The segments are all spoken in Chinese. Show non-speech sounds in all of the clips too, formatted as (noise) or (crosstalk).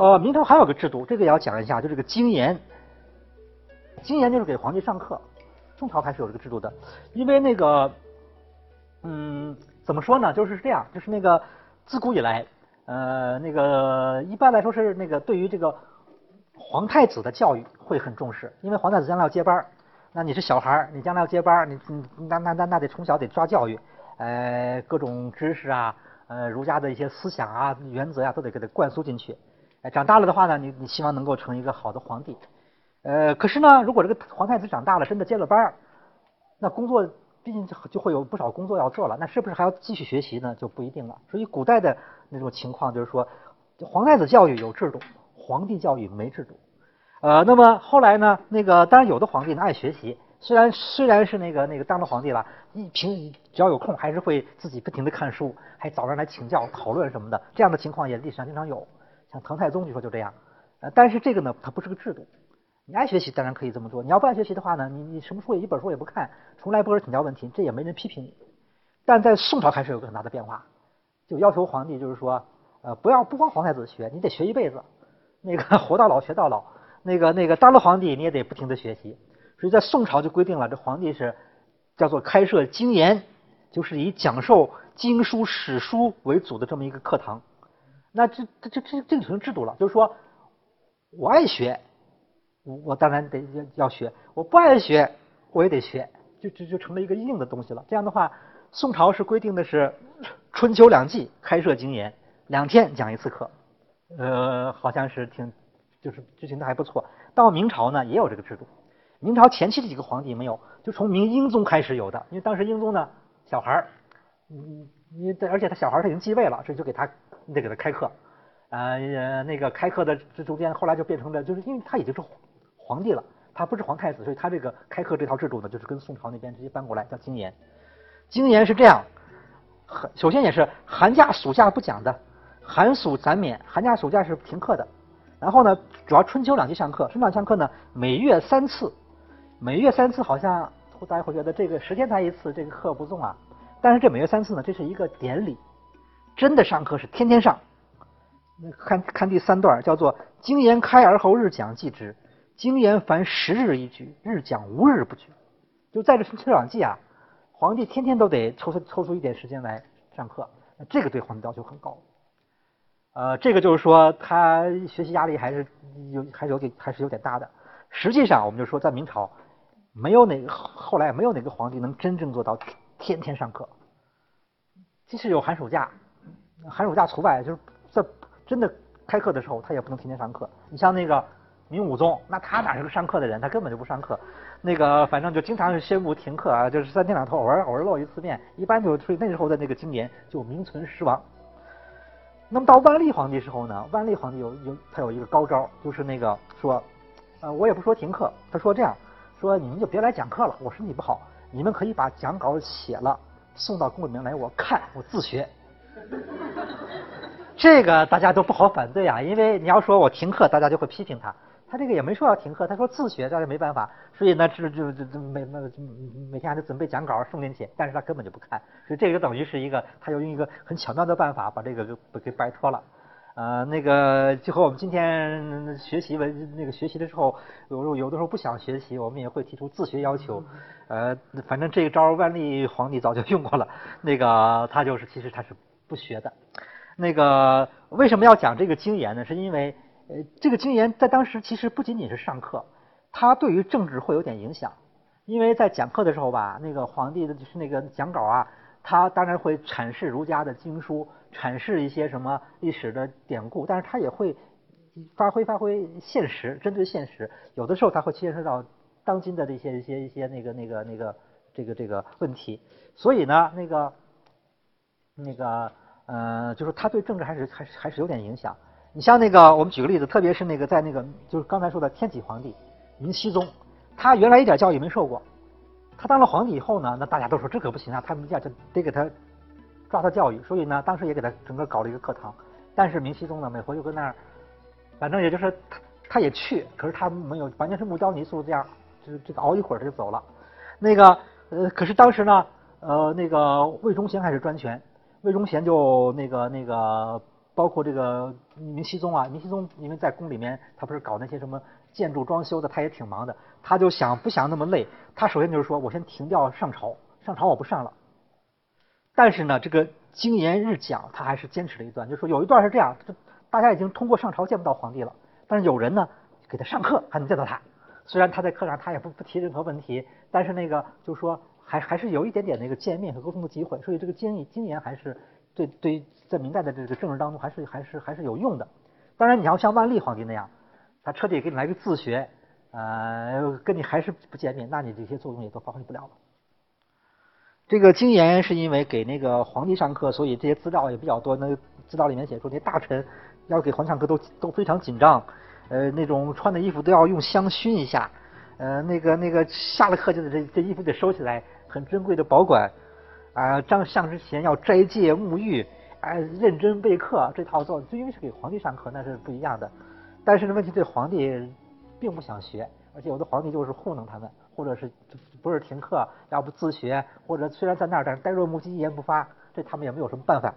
呃，明朝还有个制度，这个也要讲一下，就这个经研。经研就是给皇帝上课，宋朝开始有这个制度的。因为那个，嗯，怎么说呢？就是这样，就是那个自古以来，呃，那个一般来说是那个对于这个皇太子的教育会很重视，因为皇太子将来要接班那你是小孩你将来要接班你你那那那那得从小得抓教育，呃，各种知识啊，呃，儒家的一些思想啊、原则呀，都得给他灌输进去。哎，长大了的话呢，你你希望能够成一个好的皇帝，呃，可是呢，如果这个皇太子长大了，真的接了班儿，那工作毕竟就就会有不少工作要做了，那是不是还要继续学习呢？就不一定了。所以古代的那种情况就是说，皇太子教育有制度，皇帝教育没制度。呃，那么后来呢，那个当然有的皇帝呢爱学习，虽然虽然是那个那个当了皇帝了，一平只要有空还是会自己不停的看书，还找人来请教讨论什么的，这样的情况也历史上经常有。像唐太宗据说就这样，呃，但是这个呢，它不是个制度。你爱学习当然可以这么做，你要不爱学习的话呢，你你什么书也一本书也不看，从来不跟请教问题，这也没人批评你。但在宋朝开始有个很大的变化，就要求皇帝就是说，呃，不要不光皇太子学，你得学一辈子，那个 (laughs) 活到老学到老，那个那个当了皇帝你也得不停的学习。所以在宋朝就规定了，这皇帝是叫做开设经研，就是以讲授经书史书为主的这么一个课堂。那这这这这这就成制度了，就是说，我爱学，我我当然得要要学；我不爱学，我也得学，就就就成了一个硬的东西了。这样的话，宋朝是规定的是春秋两季开设经研，两天讲一次课，呃，好像是挺就是执行的还不错。到明朝呢，也有这个制度。明朝前期的几个皇帝没有，就从明英宗开始有的，因为当时英宗呢小孩儿，你你而且他小孩他已经继位了，所以就给他。你得给他开课，呃，那个开课的这中间，后来就变成了，就是因为他已经是皇帝了，他不是皇太子，所以他这个开课这套制度呢，就是跟宋朝那边直接搬过来叫经研。经研是这样，首先也是寒假暑假不讲的，寒暑暂免，寒假暑假是停课的。然后呢，主要春秋两季上课，春秋上课呢，每月三次，每月三次好像大家会觉得这个十天才一次，这个课不重啊。但是这每月三次呢，这是一个典礼。真的上课是天天上，看看第三段叫做“经言开而后日讲记之，经言凡十日一举，日讲无日不举”。就在这春秋两季啊，皇帝天天都得抽出抽出一点时间来上课，这个对皇帝要求很高。呃，这个就是说他学习压力还是有还是有点还是有点大的。实际上，我们就说在明朝，没有哪个后来没有哪个皇帝能真正做到天天上课，即使有寒暑假。寒暑假除外，就是在真的开课的时候，他也不能天天上课。你像那个明武宗，那他哪是个上课的人？他根本就不上课。那个反正就经常是宣布停课啊，就是三天两头偶尔偶尔露一次面，一般就所以那时候的那个经年就名存实亡。那么到万历皇帝时候呢，万历皇帝有有他有一个高招，就是那个说，呃，我也不说停课，他说这样，说你们就别来讲课了，我身体不好，你们可以把讲稿写了送到宫里面来，我看我自学。(laughs) 这个大家都不好反对啊，因为你要说我停课，大家就会批评他。他这个也没说要停课，他说自学，大家没办法。所以呢，就就就每每每天还得准备讲稿送进去，但是他根本就不看。所以这个等于是一个，他又用一个很巧妙的办法把这个给给摆脱了。呃，那个就和我们今天学习文那个学习的时候，有有的时候不想学习，我们也会提出自学要求。呃，反正这一招万历皇帝早就用过了。那个他就是其实他是。不学的，那个为什么要讲这个经言呢？是因为呃，这个经言在当时其实不仅仅是上课，它对于政治会有点影响。因为在讲课的时候吧，那个皇帝的就是那个讲稿啊，他当然会阐释儒家的经书，阐释一些什么历史的典故，但是他也会发挥发挥现实，针对现实，有的时候他会牵涉到当今的这些一些一些那个那个那个这个这个问题。所以呢，那个那个。呃，就是他对政治还是还是还是有点影响。你像那个，我们举个例子，特别是那个在那个就是刚才说的天启皇帝明熹宗，他原来一点教育没受过，他当了皇帝以后呢，那大家都说这可不行啊，他们要就得给他抓他教育，所以呢，当时也给他整个搞了一个课堂。但是明熹宗呢，每回就跟那儿，反正也就是他他也去，可是他没有完全是木雕泥塑这样，就是这个熬一会儿他就走了。那个呃，可是当时呢，呃，那个魏忠贤还是专权。魏忠贤就那个那个包括这个明熹宗啊，明熹宗因为在宫里面，他不是搞那些什么建筑装修的，他也挺忙的。他就想不想那么累？他首先就是说我先停掉上朝，上朝我不上了。但是呢，这个经言日讲，他还是坚持了一段，就是说有一段是这样，大家已经通过上朝见不到皇帝了，但是有人呢给他上课还能见到他。虽然他在课上他也不不提任何问题，但是那个就是说还还是有一点点那个见面和沟通的机会，所以这个经经言还是对对在明代的这个政治当中还是还是还是有用的。当然你要像万历皇帝那样，他彻底给你来个自学，呃，跟你还是不见面，那你这些作用也都发挥不了了。这个经言是因为给那个皇帝上课，所以这些资料也比较多。那资料里面写说，那大臣要给皇上课都都非常紧张，呃，那种穿的衣服都要用香熏一下，呃，那个那个下了课就得这这衣服得收起来，很珍贵的保管。啊，上上之前要斋戒沐浴，哎，认真备课，这套做，就因为是给皇帝上课，那是不一样的。但是呢，问题对皇帝并不想学，而且有的皇帝就是糊弄他们。或者是不是停课，要不自学，或者虽然在那儿，但是呆若木鸡，一言不发，这他们也没有什么办法。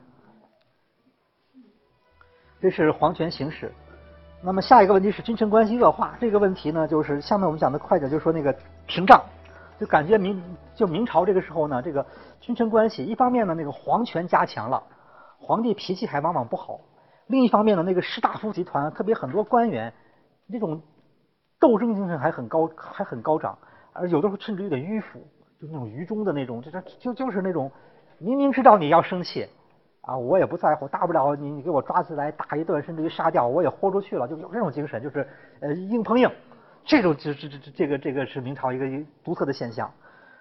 这是皇权行使。那么下一个问题是君臣关系恶化，这个问题呢，就是下面我们讲的快点，就是说那个屏障，就感觉明就明朝这个时候呢，这个君臣关系一方面呢，那个皇权加强了，皇帝脾气还往往不好；另一方面呢，那个士大夫集团，特别很多官员，那种斗争精神还很高，还很高涨。而有的时候甚至有点迂腐，就那种愚忠的那种，就是就就是那种明明知道你要生气啊，我也不在乎，大不了你你给我抓起来打一顿，甚至于杀掉，我也豁出去了，就有这种精神，就是呃硬碰硬，这种这这这这个这个是明朝一个独特的现象。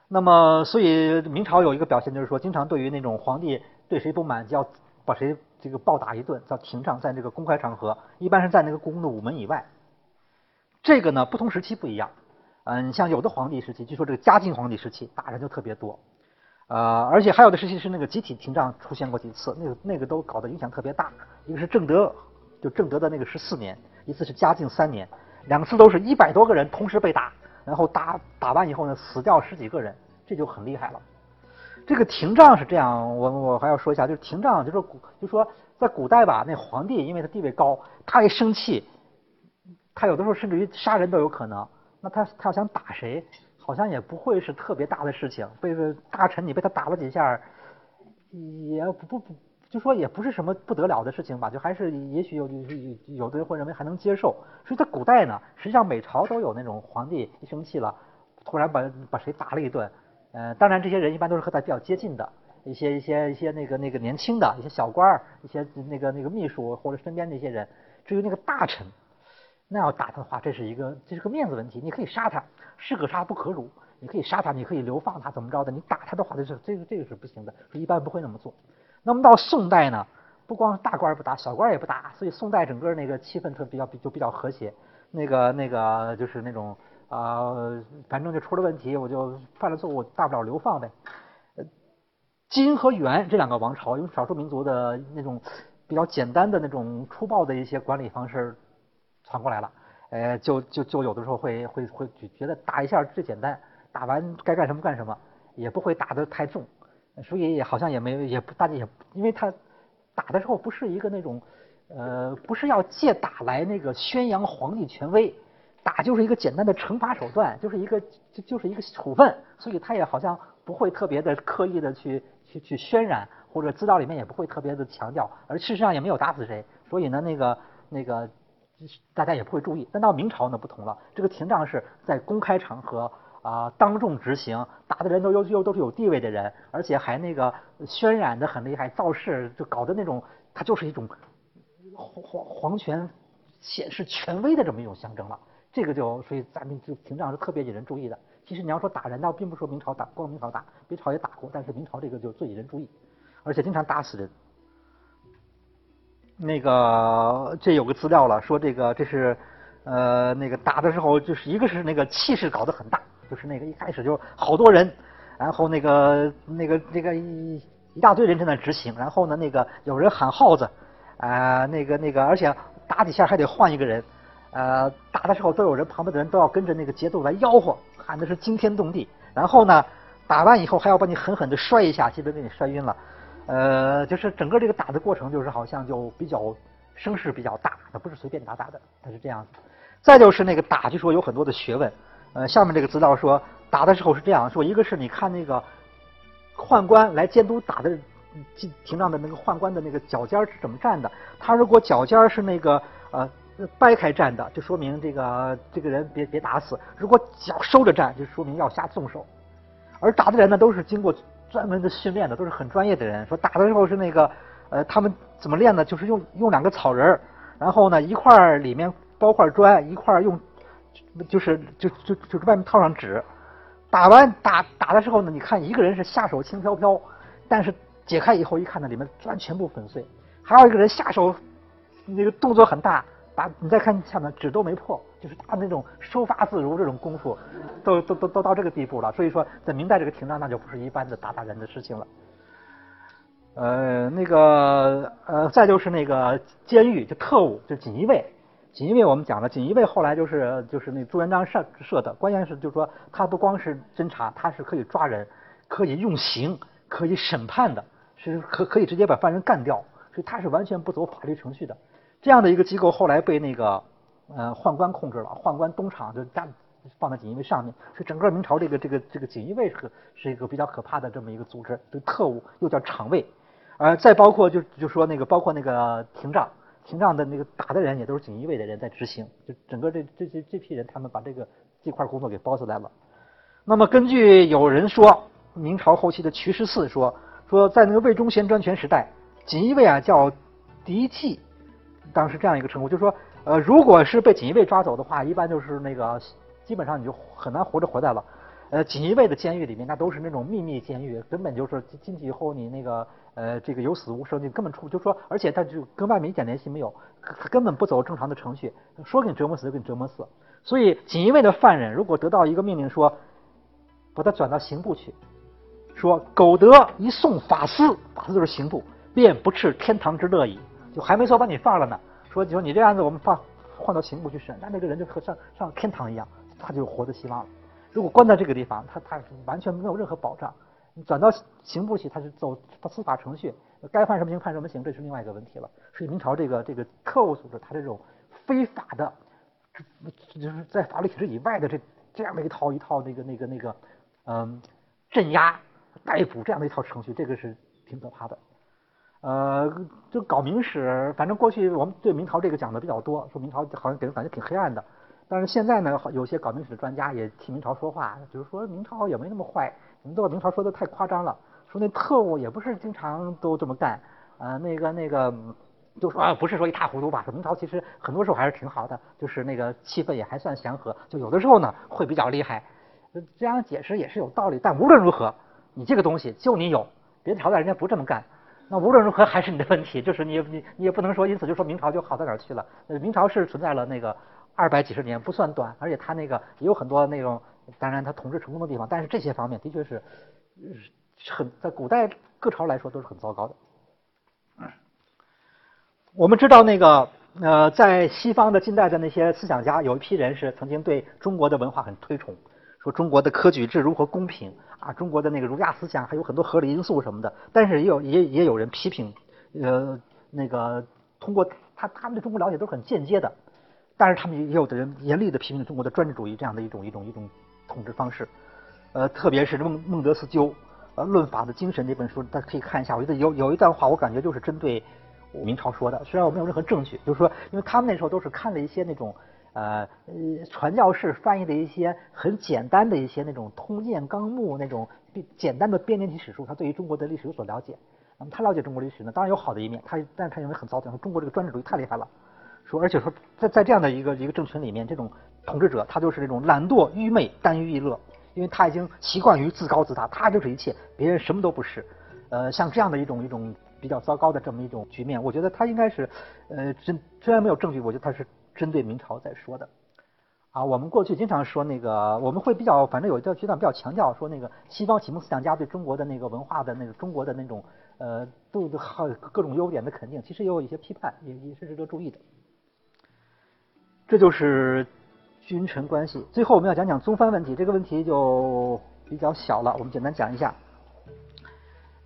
那么，所以明朝有一个表现就是说，经常对于那种皇帝对谁不满，就要把谁这个暴打一顿，叫廷杖，在那个公开场合，一般是在那个故宫的午门以外。这个呢，不同时期不一样。嗯，像有的皇帝时期，据说这个嘉靖皇帝时期打人就特别多，呃，而且还有的时期是那个集体廷杖出现过几次，那个那个都搞得影响特别大。一个是正德，就正德的那个十四年，一次是嘉靖三年，两次都是一百多个人同时被打，然后打打完以后呢，死掉十几个人，这就很厉害了。这个廷杖是这样，我我还要说一下，就是廷杖，就是古，就说在古代吧，那皇帝因为他地位高，他一生气，他有的时候甚至于杀人都有可能。那他他要想打谁，好像也不会是特别大的事情。被大臣你被他打了几下，也不不不，就说也不是什么不得了的事情吧。就还是也许有有有的人会认为还能接受。所以在古代呢，实际上每朝都有那种皇帝一生气了，突然把把谁打了一顿。呃，当然这些人一般都是和他比较接近的一些一些一些那个那个年轻的一些小官儿，一些那个那个秘书或者身边的一些人。至于那个大臣。那要打他的话，这是一个这是个面子问题。你可以杀他，士可杀不可辱。你可以杀他，你可以流放他，怎么着的？你打他的话，这是这个这个是不行的，一般不会那么做。那么到宋代呢，不光大官不打，小官也不打，所以宋代整个那个气氛特比较比就比较和谐。那个那个就是那种啊，反正就出了问题，我就犯了错误，大不了流放呗。金和元这两个王朝，用少数民族的那种比较简单的那种粗暴的一些管理方式。传过来了，呃，就就就有的时候会会会觉得打一下最简单，打完该干什么干什么，也不会打得太重，所以也好像也没也不大家也，因为他打的时候不是一个那种，呃，不是要借打来那个宣扬皇帝权威，打就是一个简单的惩罚手段，就是一个就就是一个处分，所以他也好像不会特别的刻意的去去去渲染，或者资料里面也不会特别的强调，而事实上也没有打死谁，所以呢，那个那个。大家也不会注意，但到明朝呢不同了，这个廷杖是在公开场合啊当众执行，打的人都又又都是有地位的人，而且还那个渲染的很厉害，造势就搞的那种，它就是一种皇皇皇权显示权威的这么一种象征了。这个就所以咱们这廷杖是特别引人注意的。其实你要说打人，倒并不说明朝打，光明朝打，别朝也打过，但是明朝这个就最引人注意，而且经常打死人。那个这有个资料了，说这个这是呃那个打的时候，就是一个是那个气势搞得很大，就是那个一开始就好多人，然后那个那个那个一一大堆人在那执行，然后呢那个有人喊号子啊那个那个，而且打几下还得换一个人，呃打的时候都有人旁边的人都要跟着那个节奏来吆喝，喊的是惊天动地，然后呢打完以后还要把你狠狠的摔一下，基本给你摔晕了。呃，就是整个这个打的过程，就是好像就比较声势比较大，他不是随便打打的，他是这样。再就是那个打，就说有很多的学问。呃，下面这个资料说，打的时候是这样说：一个是你看那个宦官来监督打的廷上的那个宦官的那个脚尖是怎么站的。他如果脚尖是那个呃掰开站的，就说明这个这个人别别打死；如果脚收着站，就说明要下重手。而打的人呢，都是经过专门的训练的，都是很专业的人。说打的时候是那个呃，他们怎么练呢？就是用用两个草人儿然后呢一块儿里面包块砖，一块用。就是就就就是外面套上纸，打完打打的时候呢，你看一个人是下手轻飘飘，但是解开以后一看呢，里面砖全部粉碎；还有一个人下手那个动作很大，打你再看下面纸都没破，就是他那种收发自如这种功夫，都都都都到这个地步了。所以说，在明代这个廷杖那就不是一般的打打人的事情了。呃，那个呃，再就是那个监狱，就特务，就锦衣卫。锦衣卫我们讲了，锦衣卫后来就是就是那朱元璋设设的，关键是就是说他不光是侦查，他是可以抓人，可以用刑，可以审判的，是可可以直接把犯人干掉，所以他是完全不走法律程序的。这样的一个机构后来被那个呃宦官控制了，宦官东厂就加放在锦衣卫上面，所以整个明朝这个这个这个锦衣卫是是一个比较可怕的这么一个组织，这特务又叫厂卫，呃，再包括就就说那个包括那个廷杖。廷杖的那个打的人也都是锦衣卫的人在执行，就整个这这这这批人，他们把这个这块工作给包下来了。那么根据有人说，明朝后期的瞿十四说，说在那个魏忠贤专权时代，锦衣卫啊叫嫡妓，当时这样一个称呼，就是说，呃，如果是被锦衣卫抓走的话，一般就是那个基本上你就很难活着回来了。呃，锦衣卫的监狱里面，那都是那种秘密监狱，根本就是进去以后你那个。呃，这个有死无生，你根本出，就说，而且他就跟外面一点联系没有，根本不走正常的程序，说给你折磨死就给你折磨死。所以锦衣卫的犯人如果得到一个命令说，把他转到刑部去，说苟得一送法司，法司就是刑部，便不啻天堂之乐矣。就还没说把你放了呢，说就说你这案子我们放换到刑部去审，那那个人就和上上天堂一样，他就有活的希望了。如果关在这个地方，他他完全没有任何保障。你转到刑部去，他是走他司法程序，该判什么刑判什么刑，这是另外一个问题了。所以明朝这个这个特务组织，它这种非法的，就是在法律体制以外的这这样的一套一套那个那个那个嗯镇压逮捕这样的一套程序，这个是挺可怕的。呃，就搞明史，反正过去我们对明朝这个讲的比较多，说明朝好像给人感觉挺黑暗的。但是现在呢，有些搞明史的专家也替明朝说话，就是说明朝也没那么坏。你们都把明朝说的太夸张了，说那特务也不是经常都这么干，啊，那个那个，就说啊，不是说一塌糊涂吧？说明朝其实很多时候还是挺好的，就是那个气氛也还算祥和，就有的时候呢会比较厉害。这样解释也是有道理，但无论如何，你这个东西就你有，别的朝代人家不这么干，那无论如何还是你的问题，就是你你你也不能说因此就说明朝就好到哪儿去了。明朝是存在了那个二百几十年，不算短，而且它那个也有很多那种。当然，他统治成功的地方，但是这些方面的确是很在古代各朝来说都是很糟糕的。我们知道，那个呃，在西方的近代的那些思想家，有一批人是曾经对中国的文化很推崇，说中国的科举制如何公平啊，中国的那个儒家思想还有很多合理因素什么的。但是也有也也有人批评，呃，那个通过他他们对中国了解都是很间接的，但是他们也有的人严厉的批评中国的专制主义这样的一种一种一种。统治方式，呃，特别是孟孟德斯鸠呃《论法的精神》这本书，大家可以看一下。我觉得有有一段话，我感觉就是针对明朝说的。虽然我没有任何证据，就是说，因为他们那时候都是看了一些那种呃传教士翻译的一些很简单的一些那种《通鉴纲目》那种简单的编年体史书，他对于中国的历史有所了解。那么他了解中国历史呢，当然有好的一面，他但他认为很糟践，说中国这个专制主义太厉害了。说，而且说，在在这样的一个一个政权里面，这种统治者他就是那种懒惰、愚昧、耽于逸乐，因为他已经习惯于自高自大，他就是一切，别人什么都不是。呃，像这样的一种一种比较糟糕的这么一种局面，我觉得他应该是，呃，真虽然没有证据，我觉得他是针对明朝在说的。啊，我们过去经常说那个，我们会比较，反正有一段阶段比较强调说那个西方启蒙思想家对中国的那个文化的那个中国的那种呃，都好各种优点的肯定，其实也有一些批判，也也是值得注意的。这就是君臣关系。最后我们要讲讲宗藩问题，这个问题就比较小了，我们简单讲一下。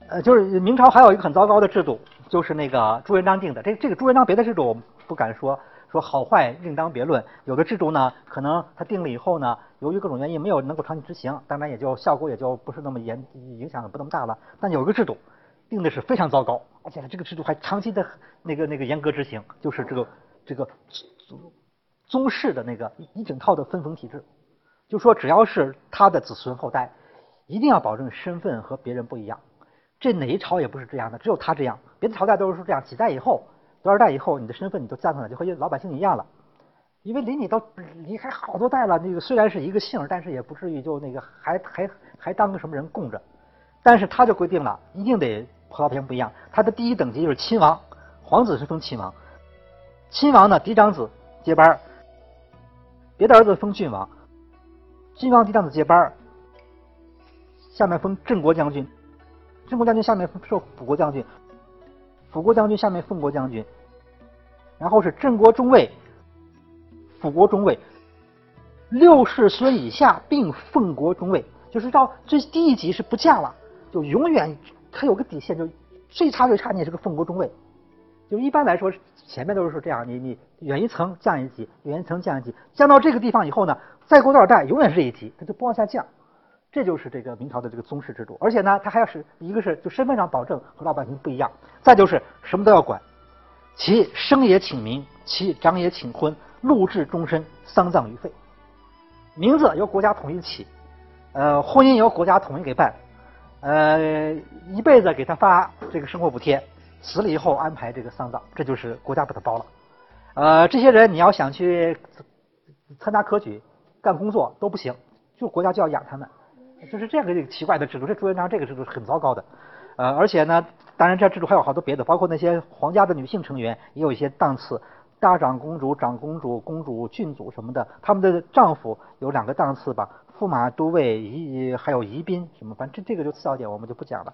呃，就是明朝还有一个很糟糕的制度，就是那个朱元璋定的。这这个朱元璋别的制度不敢说说好坏另当别论。有的制度呢，可能他定了以后呢，由于各种原因没有能够长期执行，当然也就效果也就不是那么严，影响不那么大了。但有一个制度定的是非常糟糕，而且这个制度还长期的那个那个严格执行，就是这个这个宗宗室的那个一整套的分封体制。就说只要是他的子孙后代，一定要保证身份和别人不一样。这哪一朝也不是这样的，只有他这样。别的朝代都是这样，几代以后、多少代以后，你的身份你都降上来，就和老百姓一样了。因为离你都离开好多代了，那个虽然是一个姓，但是也不至于就那个还还还当个什么人供着。但是他就规定了，一定得和老百姓不一样。他的第一等级就是亲王，皇子是封亲王。亲王呢，嫡长子接班别的儿子封郡王。晋王嫡长子接班下面封镇国将军，镇国将军下面受辅国将军，辅国将军下面奉国将军，然后是镇国中尉、辅国中尉，六世孙以下并奉国中尉，就是到最低一级是不降了，就永远他有个底线，就最差最差你也是个奉国中尉，就一般来说前面都是这样，你你远一层降一级，远一层降一级，降到这个地方以后呢？再过多少代，永远是这一级，它就不往下降，这就是这个明朝的这个宗室制度。而且呢，他还要是一个是就身份上保证和老百姓不一样，再就是什么都要管，其生也请名，其长也请婚，禄至终身，丧葬于废。名字由国家统一起，呃，婚姻由国家统一给办，呃，一辈子给他发这个生活补贴，死了以后安排这个丧葬，这就是国家把他包了。呃，这些人你要想去参加科举。干工作都不行，就国家就要养他们，就是这样一个奇怪的制度。这朱元璋这个制度是很糟糕的，呃，而且呢，当然这制度还有好多别的，包括那些皇家的女性成员也有一些档次，大长公主、长公主、公主、郡主什么的，他们的丈夫有两个档次吧，驸马、都尉、仪还有仪宾什么，反正这这个就次要点，我们就不讲了。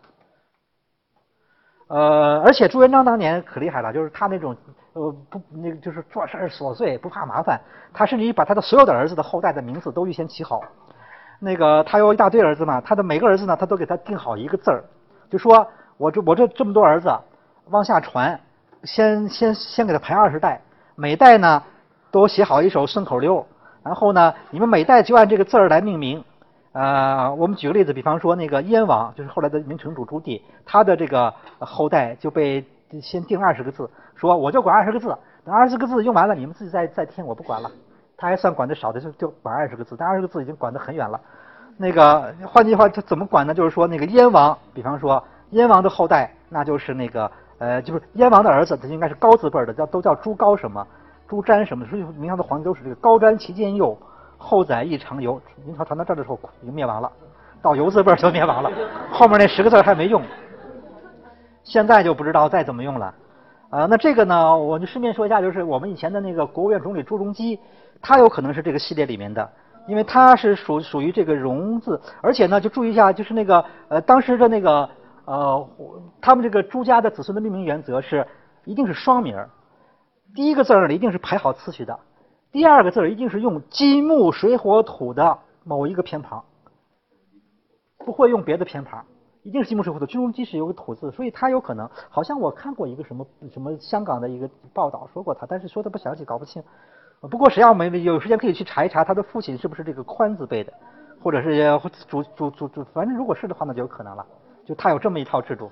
呃，而且朱元璋当年可厉害了，就是他那种呃不那个就是做事琐碎不怕麻烦，他甚至于把他的所有的儿子的后代的名字都预先起好。那个他有一大堆儿子嘛，他的每个儿子呢，他都给他定好一个字儿，就说我这我这这么多儿子往下传，先先先给他排二十代，每代呢都写好一首顺口溜，然后呢你们每代就按这个字儿来命名。呃，我们举个例子，比方说那个燕王，就是后来的明成祖朱棣，他的这个后代就被先定二十个字，说我就管二十个字，等二十个字用完了，你们自己再再添，我不管了。他还算管得少的，就就管二十个字，但二十个字已经管得很远了。那个换句话，他怎么管呢？就是说那个燕王，比方说燕王的后代，那就是那个呃，就是燕王的儿子，他应该是高字辈的，叫都叫朱高什么，朱瞻什么，所以明朝的皇帝都是这个高瞻其间幼。后载一长游，明朝传到这儿的时候已经灭亡了，到游字辈就灭亡了，后面那十个字还没用，现在就不知道再怎么用了。啊，那这个呢，我就顺便说一下，就是我们以前的那个国务院总理朱镕基，他有可能是这个系列里面的，因为他是属属于这个“荣”字，而且呢，就注意一下，就是那个呃，当时的那个呃，他们这个朱家的子孙的命名原则是一定是双名儿第一个字儿一定是排好次序的。第二个字儿一定是用金木水火土的某一个偏旁，不会用别的偏旁，一定是金木水火土。军中即使有个土字，所以他有可能，好像我看过一个什么什么香港的一个报道说过他，但是说的不详细，搞不清。不过谁要没有时间可以去查一查他的父亲是不是这个宽字辈的，或者是主主主主，反正如果是的话，那就有可能了。就他有这么一套制度，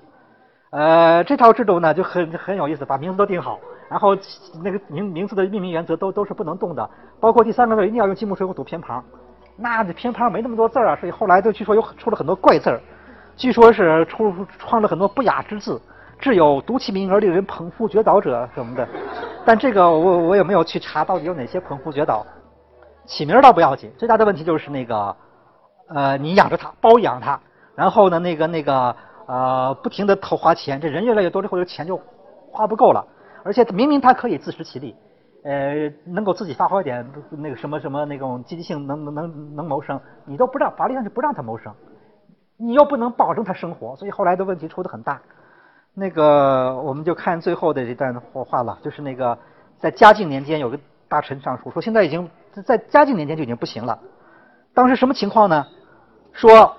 呃，这套制度呢就很很有意思，把名字都定好。然后那个名名字的命名原则都都是不能动的，包括第三个字一定要用金木水火土偏旁，那这偏旁没那么多字啊，所以后来都据说又出了很多怪字儿，据说是出创了很多不雅之字，至有读其名而令人捧腹绝倒者什么的。但这个我我也没有去查到底有哪些捧腹绝倒，起名倒不要紧，最大的问题就是那个呃你养着它，包养它，然后呢那个那个呃不停的投花钱，这人越来越多之后，这钱就花不够了。而且明明他可以自食其力，呃，能够自己发挥点那个什么什么那种积极性，能能能能谋生，你都不让法律上就不让他谋生，你又不能保证他生活，所以后来的问题出的很大。那个我们就看最后的这段话了，就是那个在嘉靖年间有个大臣上书说，现在已经在嘉靖年间就已经不行了。当时什么情况呢？说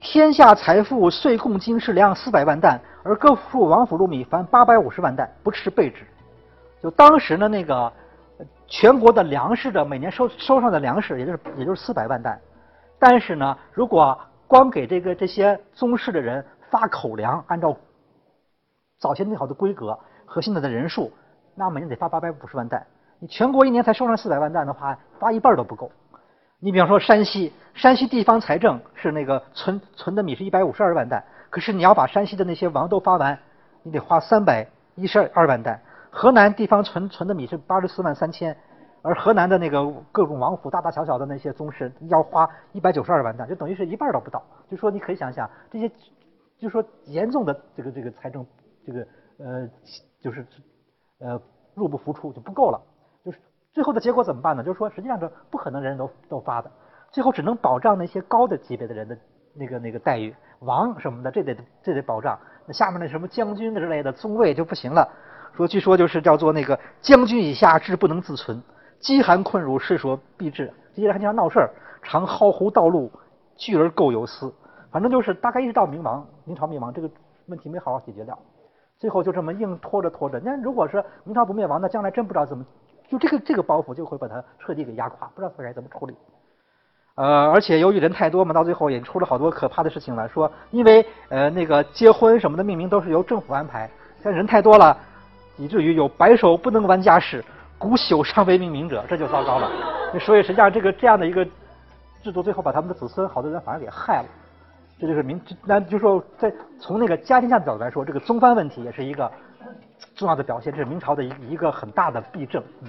天下财富岁贡金是粮四百万担，而各处王府禄米凡八百五十万担，不吃备之。就当时呢，那个全国的粮食的每年收收上的粮食，也就是也就是四百万担。但是呢，如果光给这个这些宗室的人发口粮，按照早先定好的规格和现在的人数，那每年得发八百五十万担。你全国一年才收上四百万担的话，发一半都不够。你比方说山西，山西地方财政是那个存存的米是一百五十二万担，可是你要把山西的那些王都发完，你得花三百一十二万担。河南地方存存的米是八十四万三千，而河南的那个各种王府大大小小的那些宗室要花一百九十二万担，就等于是一半都不到。就说你可以想想这些，就说严重的这个这个财政这个呃就是呃入不敷出就不够了。就是最后的结果怎么办呢？就是说，实际上这不可能人人都都发的，最后只能保障那些高的级别的人的那个那个待遇，王什么的，这得这得保障。那下面那什么将军之类的宗位就不行了。说据说就是叫做那个将军以下志不能自存，饥寒困辱世所必至。这些人还经常闹事儿，常好胡道路，聚而构有私。反正就是大概一直到明亡，明朝灭亡这个问题没好好解决掉，最后就这么硬拖着拖着。那如果是明朝不灭亡，那将来真不知道怎么。就这个这个包袱就会把它彻底给压垮，不知道他该怎么处理。呃，而且由于人太多嘛，到最后也出了好多可怕的事情来。说因为呃那个结婚什么的命名都是由政府安排，像人太多了，以至于有白首不能完家事，古朽尚为命名者，这就糟糕了。所以实际上这个这样的一个制度，最后把他们的子孙好多人反而给害了。这就是明，那就说在从那个家庭下的角度来说，这个宗藩问题也是一个。重要的表现，这是明朝的一一个很大的弊政。嗯。